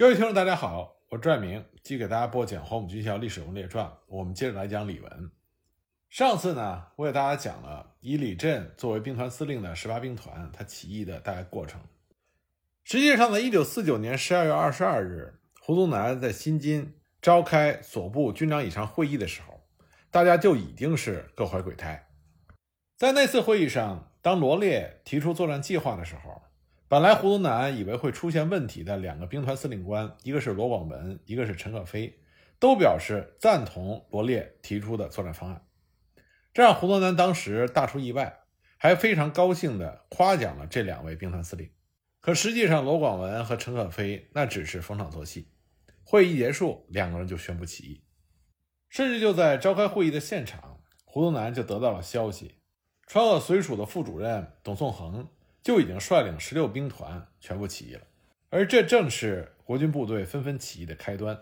各位听众，大家好，我拽明，继续给大家播讲《黄埔军校历史人物列传》。我们接着来讲李文。上次呢，我给大家讲了以李振作为兵团司令的十八兵团他起义的大概过程。实际上，呢一九四九年十二月二十二日，胡宗南在新津召开所部军长以上会议的时候，大家就已经是各怀鬼胎。在那次会议上，当罗列提出作战计划的时候，本来胡宗南以为会出现问题的两个兵团司令官，一个是罗广文，一个是陈可飞，都表示赞同罗烈提出的作战方案。这让胡宗南当时大出意外，还非常高兴地夸奖了这两位兵团司令。可实际上，罗广文和陈可飞那只是逢场作戏。会议结束，两个人就宣布起义，甚至就在召开会议的现场，胡宗南就得到了消息，川鄂绥署的副主任董颂恒。就已经率领十六兵团全部起义了，而这正是国军部队纷纷起义的开端。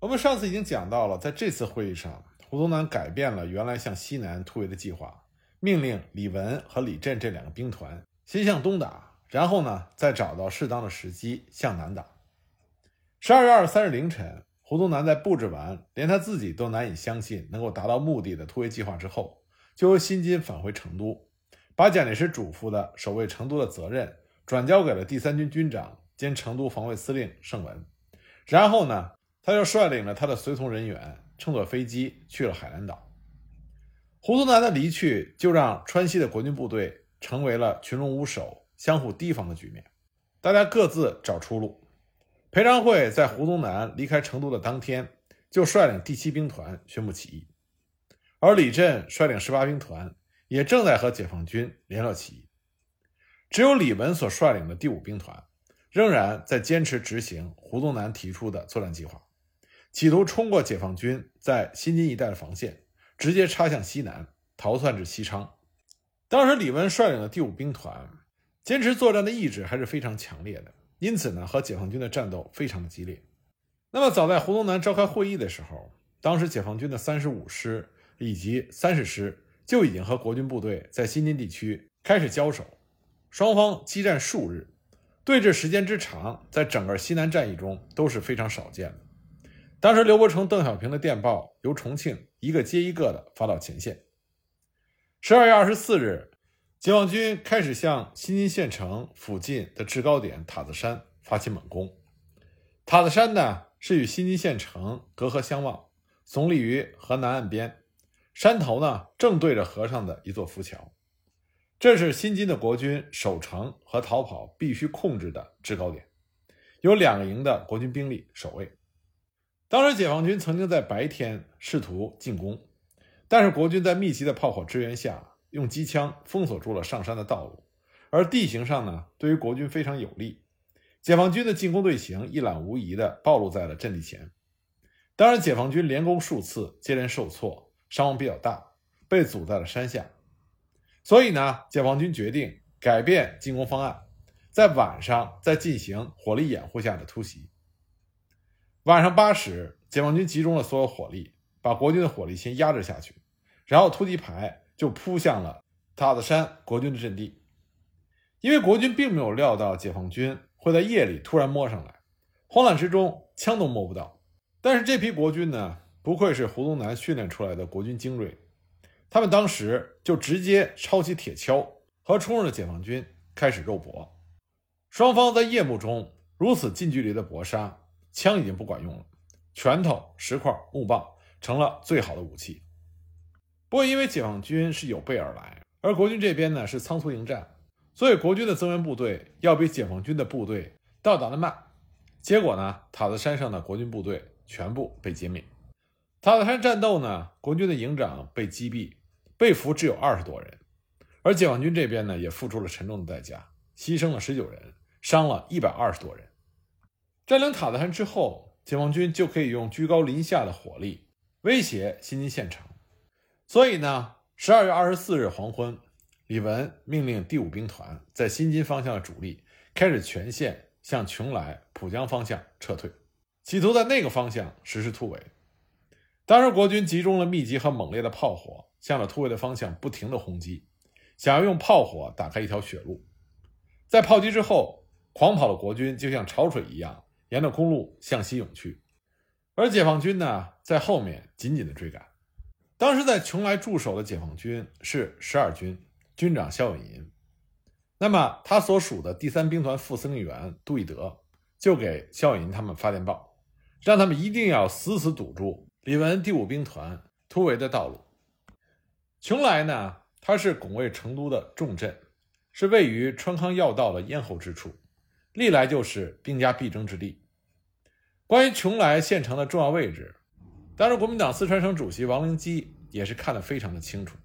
我们上次已经讲到了，在这次会议上，胡宗南改变了原来向西南突围的计划，命令李文和李振这两个兵团先向东打，然后呢，再找到适当的时机向南打。十二月二十三日凌晨，胡宗南在布置完连他自己都难以相信能够达到目的的突围计划之后，就由新津返回成都。把蒋介石嘱咐的守卫成都的责任转交给了第三军军长兼成都防卫司令盛文，然后呢，他又率领了他的随从人员乘坐飞机去了海南岛。胡宗南的离去，就让川西的国军部队成为了群龙无首、相互提防的局面，大家各自找出路。裴昌会在胡宗南离开成都的当天，就率领第七兵团宣布起义，而李振率领十八兵团。也正在和解放军联络起义，只有李文所率领的第五兵团仍然在坚持执行胡宗南提出的作战计划，企图冲过解放军在新津一带的防线，直接插向西南，逃窜至西昌。当时李文率领的第五兵团坚持作战的意志还是非常强烈的，因此呢，和解放军的战斗非常的激烈。那么，早在胡宗南召开会议的时候，当时解放军的三十五师以及三十师。就已经和国军部队在新津地区开始交手，双方激战数日，对峙时间之长，在整个西南战役中都是非常少见的。当时刘伯承、邓小平的电报由重庆一个接一个的发到前线。十二月二十四日，解放军开始向新津县城附近的制高点塔子山发起猛攻。塔子山呢是与新津县城隔河相望，耸立于河南岸边。山头呢，正对着河上的一座浮桥，这是新津的国军守城和逃跑必须控制的制高点，有两个营的国军兵力守卫。当时解放军曾经在白天试图进攻，但是国军在密集的炮火支援下，用机枪封锁住了上山的道路，而地形上呢，对于国军非常有利，解放军的进攻队形一览无遗地暴露在了阵地前。当然，解放军连攻数次，接连受挫。伤亡比较大，被阻在了山下，所以呢，解放军决定改变进攻方案，在晚上再进行火力掩护下的突袭。晚上八时，解放军集中了所有火力，把国军的火力先压制下去，然后突击排就扑向了塔子山国军的阵地。因为国军并没有料到解放军会在夜里突然摸上来，慌乱之中枪都摸不到。但是这批国军呢？不愧是胡宗南训练出来的国军精锐，他们当时就直接抄起铁锹和冲入的解放军开始肉搏。双方在夜幕中如此近距离的搏杀，枪已经不管用了，拳头、石块、木棒成了最好的武器。不过因为解放军是有备而来，而国军这边呢是仓促应战，所以国军的增援部队要比解放军的部队到达的慢。结果呢，塔子山上的国军部队全部被歼灭。塔子山战斗呢，国军的营长被击毙，被俘只有二十多人，而解放军这边呢，也付出了沉重的代价，牺牲了十九人，伤了一百二十多人。占领塔子山之后，解放军就可以用居高临下的火力威胁新津县城。所以呢，十二月二十四日黄昏，李文命令第五兵团在新津方向的主力开始全线向邛崃、浦江方向撤退，企图在那个方向实施突围。当时国军集中了密集和猛烈的炮火，向着突围的方向不停地轰击，想要用炮火打开一条血路。在炮击之后，狂跑的国军就像潮水一样沿着公路向西涌去，而解放军呢在后面紧紧的追赶。当时在邛崃驻守的解放军是十二军，军长肖永银。那么他所属的第三兵团副司令员杜义德就给肖永银他们发电报，让他们一定要死死堵住李文第五兵团突围的道路。邛崃呢，它是拱卫成都的重镇，是位于川康要道的咽喉之处，历来就是兵家必争之地。关于邛崃县城的重要位置，当时国民党四川省主席王灵基也是看得非常的清楚，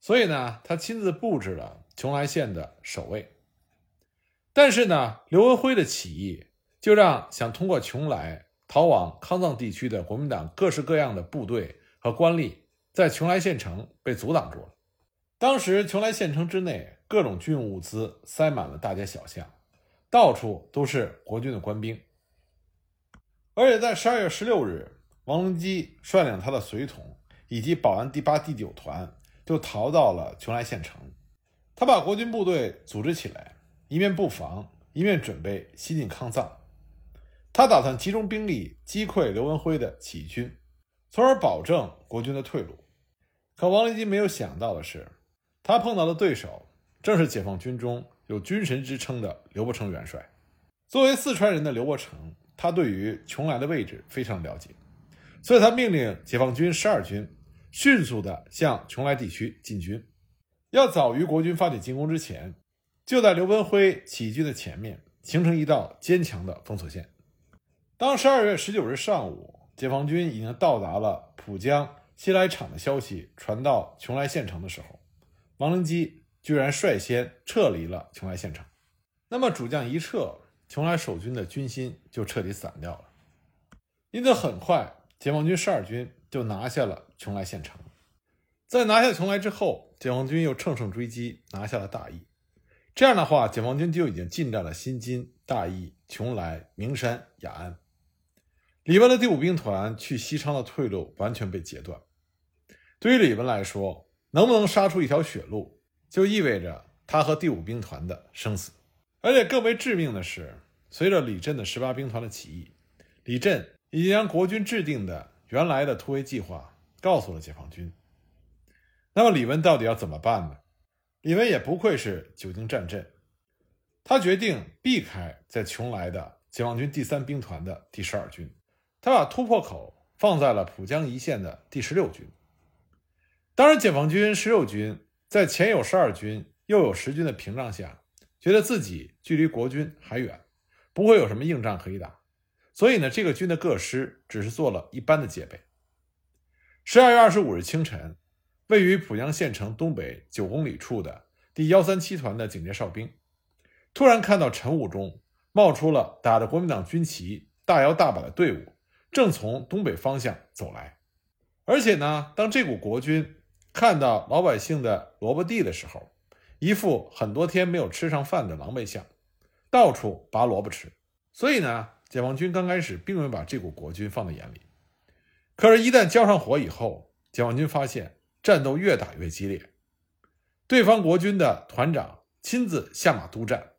所以呢，他亲自布置了邛崃县的守卫。但是呢，刘文辉的起义就让想通过邛崃逃往康藏地区的国民党各式各样的部队和官吏。在邛崃县城被阻挡住了。当时邛崃县城之内，各种军用物资塞满了大街小巷，到处都是国军的官兵。而且在十二月十六日，王灵基率领他的随从以及保安第八、第九团就逃到了邛崃县城。他把国军部队组织起来，一面布防，一面准备西进康藏。他打算集中兵力击溃刘文辉的起义军，从而保证国军的退路。可王灵基没有想到的是，他碰到的对手正是解放军中有“军神”之称的刘伯承元帅。作为四川人的刘伯承，他对于邛崃的位置非常了解，所以他命令解放军十二军迅速地向邛崃地区进军，要早于国军发起进攻之前，就在刘文辉起义军的前面形成一道坚强的封锁线。当十二月十九日上午，解放军已经到达了浦江。西来场的消息传到邛崃县城的时候，王灵基居然率先撤离了邛崃县城。那么主将一撤，邛崃守军的军心就彻底散掉了。因此，很快解放军十二军就拿下了邛崃县城。在拿下邛崃之后，解放军又乘胜追击，拿下了大邑。这样的话，解放军就已经进占了新津、大邑、邛崃、名山、雅安。李文的第五兵团去西昌的退路完全被截断。对于李文来说，能不能杀出一条血路，就意味着他和第五兵团的生死。而且更为致命的是，随着李振的十八兵团的起义，李振已经将国军制定的原来的突围计划告诉了解放军。那么李文到底要怎么办呢？李文也不愧是久经战阵，他决定避开在邛崃的解放军第三兵团的第十二军，他把突破口放在了浦江一线的第十六军。当然，解放军十六军在前有十二军，又有十军的屏障下，觉得自己距离国军还远，不会有什么硬仗可以打，所以呢，这个军的各师只是做了一般的戒备。十二月二十五日清晨，位于浦江县城东北九公里处的第幺三七团的警戒哨兵，突然看到晨雾中冒出了打着国民党军旗、大摇大摆的队伍，正从东北方向走来，而且呢，当这股国军。看到老百姓的萝卜地的时候，一副很多天没有吃上饭的狼狈相，到处拔萝卜吃。所以呢，解放军刚开始并没有把这股国军放在眼里。可是，一旦交上火以后，解放军发现战斗越打越激烈，对方国军的团长亲自下马督战，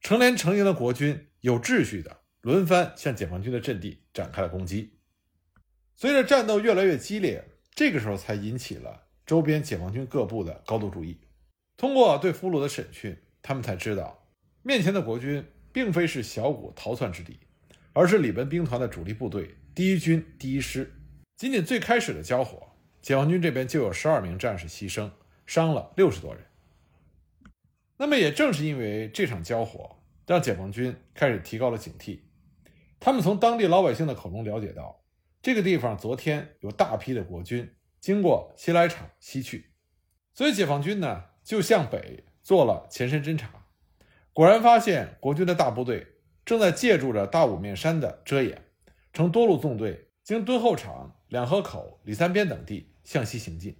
成连成营的国军有秩序的轮番向解放军的阵地展开了攻击。随着战斗越来越激烈，这个时候才引起了。周边解放军各部的高度注意，通过对俘虏的审讯，他们才知道面前的国军并非是小股逃窜之敌，而是李文兵团的主力部队第一军第一师。仅仅最开始的交火，解放军这边就有十二名战士牺牲，伤了六十多人。那么也正是因为这场交火，让解放军开始提高了警惕。他们从当地老百姓的口中了解到，这个地方昨天有大批的国军。经过西来场西去，所以解放军呢就向北做了前身侦察，果然发现国军的大部队正在借助着大五面山的遮掩，乘多路纵队经敦厚场、两河口、李三边等地向西行进。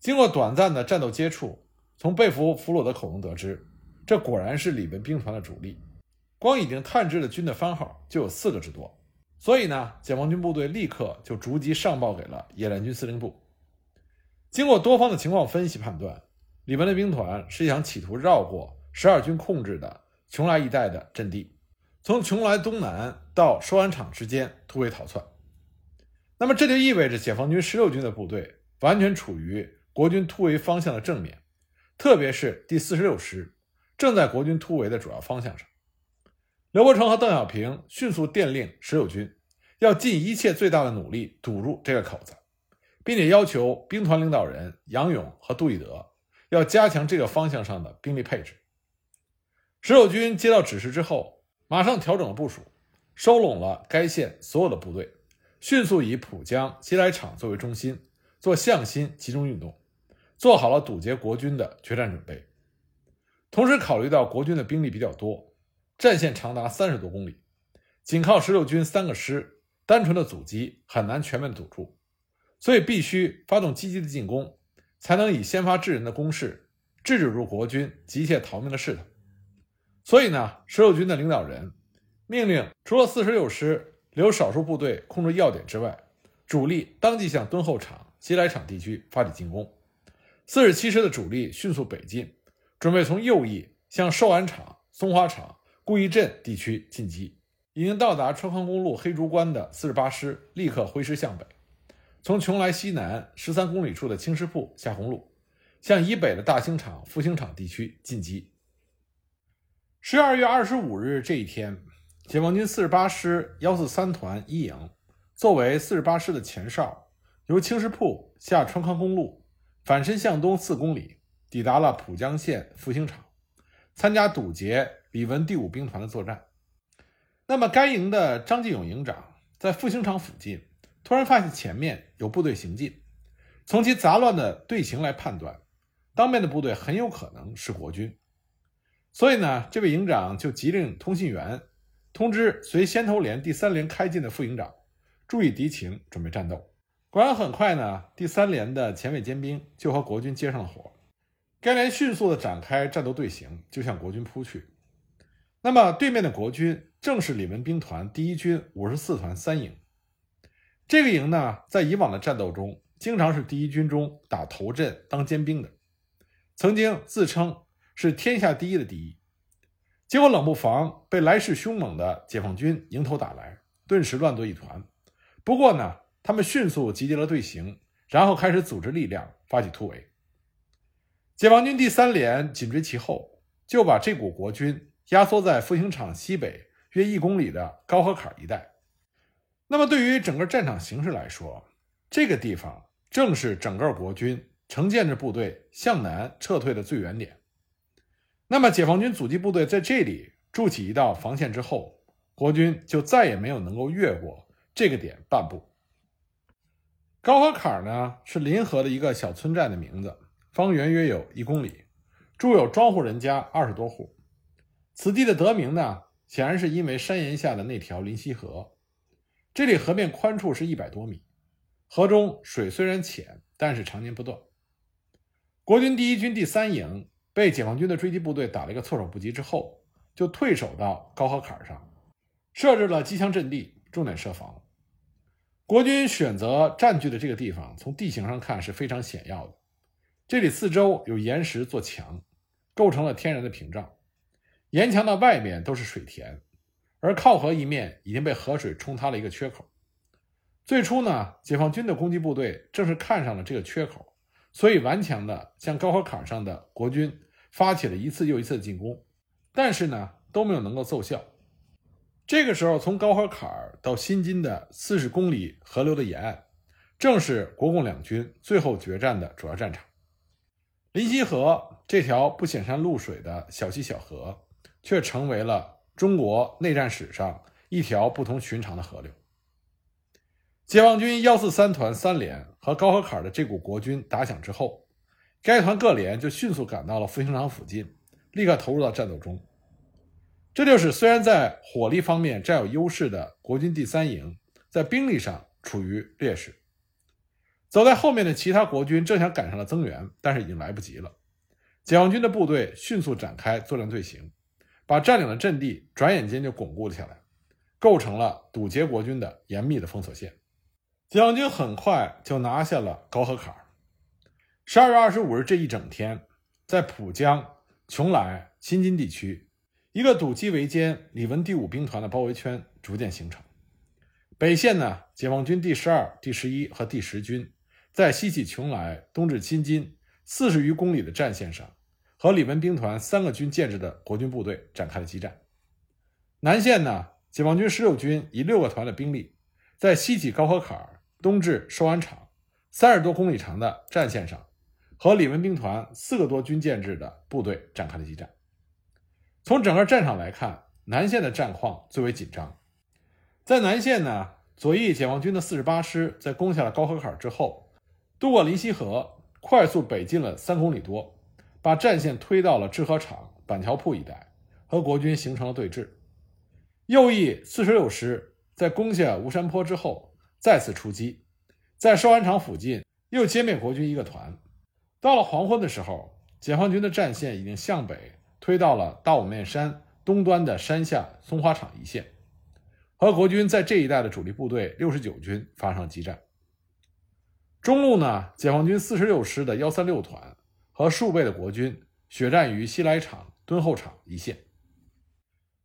经过短暂的战斗接触，从被俘俘虏的口中得知，这果然是李文兵团的主力。光已经探知的军的番号就有四个之多。所以呢，解放军部队立刻就逐级上报给了野战军司令部。经过多方的情况分析判断，李文的兵团是想企图绕过十二军控制的邛崃一带的阵地，从邛崃东南到收安场之间突围逃窜。那么这就意味着解放军十六军的部队完全处于国军突围方向的正面，特别是第四十六师正在国军突围的主要方向上。刘伯承和邓小平迅速电令十六军要尽一切最大的努力堵住这个口子，并且要求兵团领导人杨勇和杜义德要加强这个方向上的兵力配置。十六军接到指示之后，马上调整了部署，收拢了该县所有的部队。迅速以浦江西来场作为中心，做向心集中运动，做好了堵截国军的决战准备。同时，考虑到国军的兵力比较多，战线长达三十多公里，仅靠十六军三个师单纯的阻击很难全面堵住，所以必须发动积极的进攻，才能以先发制人的攻势制止住国军急切逃命的势头。所以呢，十六军的领导人命令，除了四十六师。留少数部队控制要点之外，主力当即向敦厚场、西来场地区发起进攻。四十七师的主力迅速北进，准备从右翼向寿安场、松花场、顾义镇地区进击。已经到达川康公路黑竹关的四十八师立刻挥师向北，从邛崃西南十三公里处的青石铺下红路，向以北的大兴场、复兴场地区进击。十二月二十五日这一天。解放军四十八师幺四三团一营作为四十八师的前哨，由青石铺下川康公路，反身向东四公里，抵达了浦江县复兴场，参加堵截李文第五兵团的作战。那么，该营的张继勇营长在复兴场附近突然发现前面有部队行进，从其杂乱的队形来判断，当面的部队很有可能是国军，所以呢，这位营长就急令通信员。通知随先头连第三连开进的副营长，注意敌情，准备战斗。果然，很快呢，第三连的前卫尖兵就和国军接上了火。该连迅速的展开战斗队形，就向国军扑去。那么，对面的国军正是李文兵团第一军五十四团三营。这个营呢，在以往的战斗中，经常是第一军中打头阵、当尖兵的，曾经自称是天下第一的第一。结果冷不防被来势凶猛的解放军迎头打来，顿时乱作一团。不过呢，他们迅速集结了队形，然后开始组织力量发起突围。解放军第三连紧追其后，就把这股国军压缩在复兴场西北约一公里的高河坎一带。那么，对于整个战场形势来说，这个地方正是整个国军成建制部队向南撤退的最远点。那么，解放军阻击部队在这里筑起一道防线之后，国军就再也没有能够越过这个点半步。高河坎呢，是临河的一个小村寨的名字，方圆约有一公里，住有庄户人家二十多户。此地的得名呢，显然是因为山岩下的那条林溪河。这里河面宽处是一百多米，河中水虽然浅，但是常年不断。国军第一军第三营。被解放军的追击部队打了一个措手不及之后，就退守到高河坎上，设置了机枪阵地，重点设防。国军选择占据的这个地方，从地形上看是非常险要的。这里四周有岩石做墙，构成了天然的屏障。岩墙的外面都是水田，而靠河一面已经被河水冲塌了一个缺口。最初呢，解放军的攻击部队正是看上了这个缺口，所以顽强地向高河坎上的国军。发起了一次又一次的进攻，但是呢都没有能够奏效。这个时候，从高河坎到新津的四十公里河流的沿岸，正是国共两军最后决战的主要战场。临溪河这条不显山露水的小溪小河，却成为了中国内战史上一条不同寻常的河流。解放军幺四三团三连和高河坎的这股国军打响之后。该团各连就迅速赶到了复兴场附近，立刻投入到战斗中。这就是虽然在火力方面占有优势的国军第三营，在兵力上处于劣势。走在后面的其他国军正想赶上了增援，但是已经来不及了。解放军的部队迅速展开作战队形，把占领的阵地转眼间就巩固了下来，构成了堵截国军的严密的封锁线。解放军很快就拿下了高河坎。十二月二十五日这一整天，在浦江、邛崃、新津地区，一个堵击围歼李文第五兵团的包围圈逐渐形成。北线呢，解放军第十二、第十一和第十军在西起邛崃、东至新津四十余公里的战线上，和李文兵团三个军建制的国军部队展开了激战。南线呢，解放军十六军以六个团的兵力，在西起高河坎、东至寿安场三十多公里长的战线上，和李文兵团四个多军建制的部队展开了激战。从整个战场来看，南线的战况最为紧张。在南线呢，左翼解放军的四十八师在攻下了高河坎之后，渡过临溪河，快速北进了三公里多，把战线推到了制河厂、板桥铺一带，和国军形成了对峙。右翼四十六师在攻下吴山坡之后，再次出击，在寿安场附近又歼灭国军一个团。到了黄昏的时候，解放军的战线已经向北推到了大五面山东端的山下松花场一线。和国军在这一带的主力部队六十九军发生激战。中路呢，解放军四十六师的幺三六团和数倍的国军血战于西来场、敦厚场一线，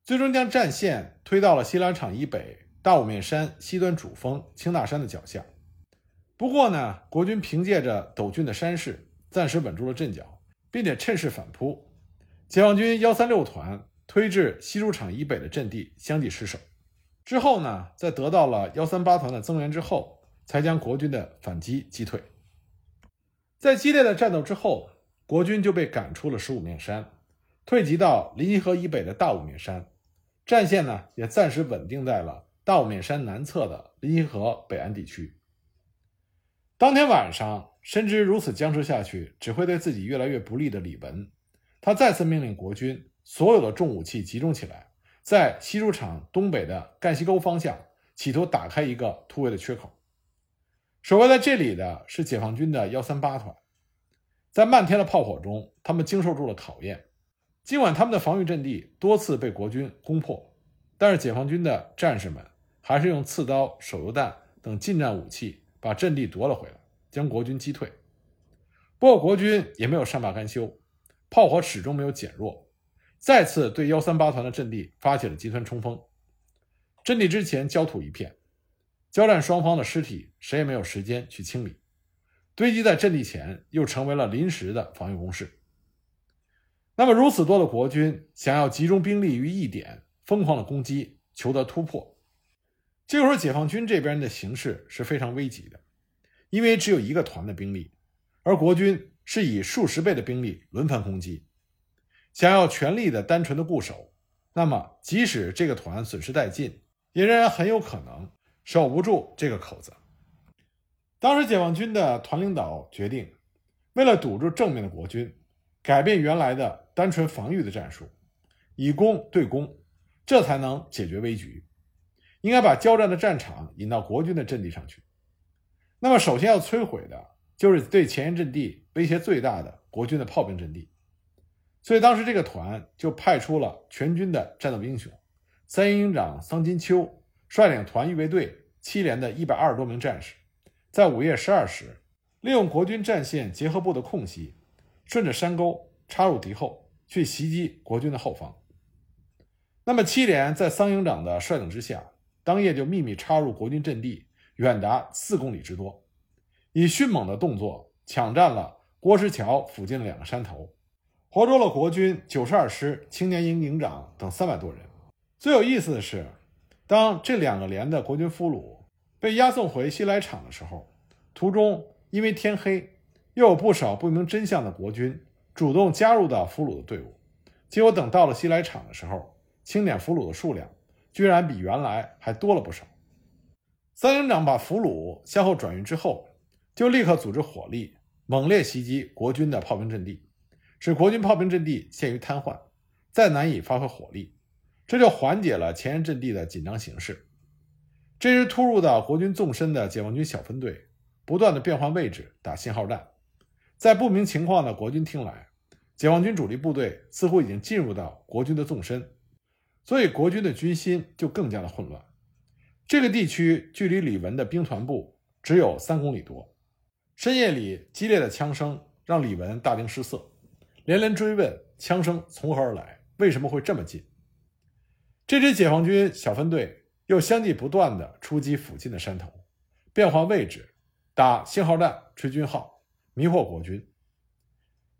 最终将战线推到了西来场以北大五面山西端主峰青大山的脚下。不过呢，国军凭借着陡峻的山势，暂时稳住了阵脚，并且趁势反扑。解放军幺三六团推至西主场以北的阵地，相继失守。之后呢，在得到了幺三八团的增援之后，才将国军的反击击退。在激烈的战斗之后，国军就被赶出了十五面山，退集到临溪河以北的大五面山，战线呢也暂时稳定在了大五面山南侧的临溪河北岸地区。当天晚上，深知如此僵持下去只会对自己越来越不利的李文，他再次命令国军所有的重武器集中起来。在西主场东北的干溪沟方向，企图打开一个突围的缺口。守卫在这里的是解放军的幺三八团，在漫天的炮火中，他们经受住了考验。尽管他们的防御阵地多次被国军攻破，但是解放军的战士们还是用刺刀、手榴弹等近战武器把阵地夺了回来，将国军击退。不过，国军也没有善罢甘休，炮火始终没有减弱。再次对幺三八团的阵地发起了集团冲锋，阵地之前焦土一片，交战双方的尸体谁也没有时间去清理，堆积在阵地前又成为了临时的防御工事。那么如此多的国军想要集中兵力于一点，疯狂的攻击，求得突破，这个时候解放军这边的形势是非常危急的，因为只有一个团的兵力，而国军是以数十倍的兵力轮番攻击。想要全力的单纯的固守，那么即使这个团损失殆尽，也仍然很有可能守不住这个口子。当时解放军的团领导决定，为了堵住正面的国军，改变原来的单纯防御的战术，以攻对攻，这才能解决危局。应该把交战的战场引到国军的阵地上去。那么首先要摧毁的就是对前沿阵地威胁最大的国军的炮兵阵地。所以当时这个团就派出了全军的战斗英雄，三营营长桑金秋率领团预备队七连的一百二十多名战士，在午夜十二时，利用国军战线结合部的空隙，顺着山沟插入敌后，去袭击国军的后方。那么七连在桑营长的率领之下，当夜就秘密插入国军阵地，远达四公里之多，以迅猛的动作抢占了郭石桥附近的两个山头。活捉了国军九十二师青年营营长等三百多人。最有意思的是，当这两个连的国军俘虏被押送回西来场的时候，途中因为天黑，又有不少不明真相的国军主动加入到俘虏的队伍。结果等到了西来场的时候，清点俘虏的数量居然比原来还多了不少。三营长把俘虏向后转运之后，就立刻组织火力猛烈袭击国军的炮兵阵地。使国军炮兵阵地陷于瘫痪，再难以发挥火力，这就缓解了前沿阵地的紧张形势。这支突入到国军纵深的解放军小分队，不断的变换位置打信号战，在不明情况的国军听来，解放军主力部队似乎已经进入到国军的纵深，所以国军的军心就更加的混乱。这个地区距离李文的兵团部只有三公里多，深夜里激烈的枪声让李文大惊失色。连连追问枪声从何而来，为什么会这么近？这支解放军小分队又相继不断地出击附近的山头，变换位置，打信号弹、吹军号，迷惑国军。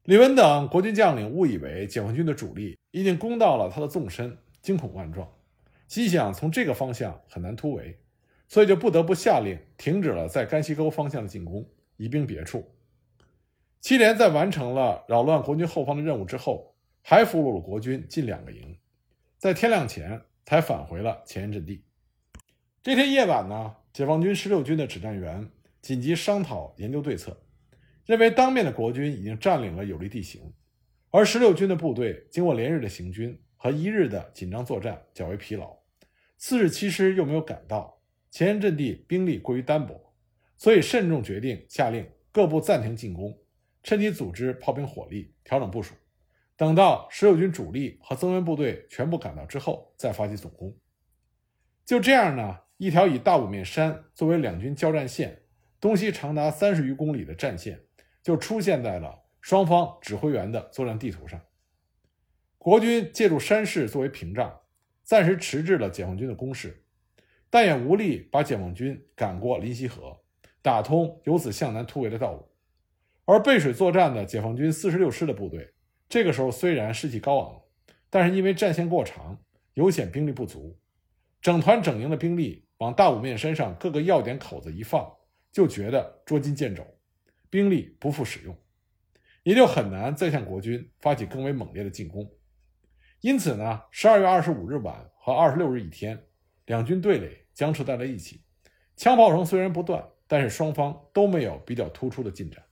李文等国军将领误以为解放军的主力已经攻到了他的纵深，惊恐万状，心想从这个方向很难突围，所以就不得不下令停止了在甘溪沟方向的进攻，移兵别处。七连在完成了扰乱国军后方的任务之后，还俘虏了国军近两个营，在天亮前才返回了前沿阵地。这天夜晚呢，解放军十六军的指战员紧急商讨研究对策。认为当面的国军已经占领了有利地形，而十六军的部队经过连日的行军和一日的紧张作战较为疲劳，次日七师又没有赶到，前沿阵地兵力过于单薄，所以慎重决定下令各部暂停进攻，趁机组织炮兵火力，调整部署，等到十六军主力和增援部队全部赶到之后再发起总攻。就这样呢，一条以大五面山作为两军交战线，东西长达三十余公里的战线。就出现在了双方指挥员的作战地图上。国军借助山势作为屏障，暂时迟滞了解放军的攻势，但也无力把解放军赶过临溪河，打通由此向南突围的道路。而背水作战的解放军四十六师的部队，这个时候虽然士气高昂，但是因为战线过长，有显兵力不足，整团整营的兵力往大五面山上各个要点口子一放，就觉得捉襟见肘。兵力不复使用，也就很难再向国军发起更为猛烈的进攻。因此呢，十二月二十五日晚和二十六日一天，两军对垒僵持在了一起。枪炮声虽然不断，但是双方都没有比较突出的进展。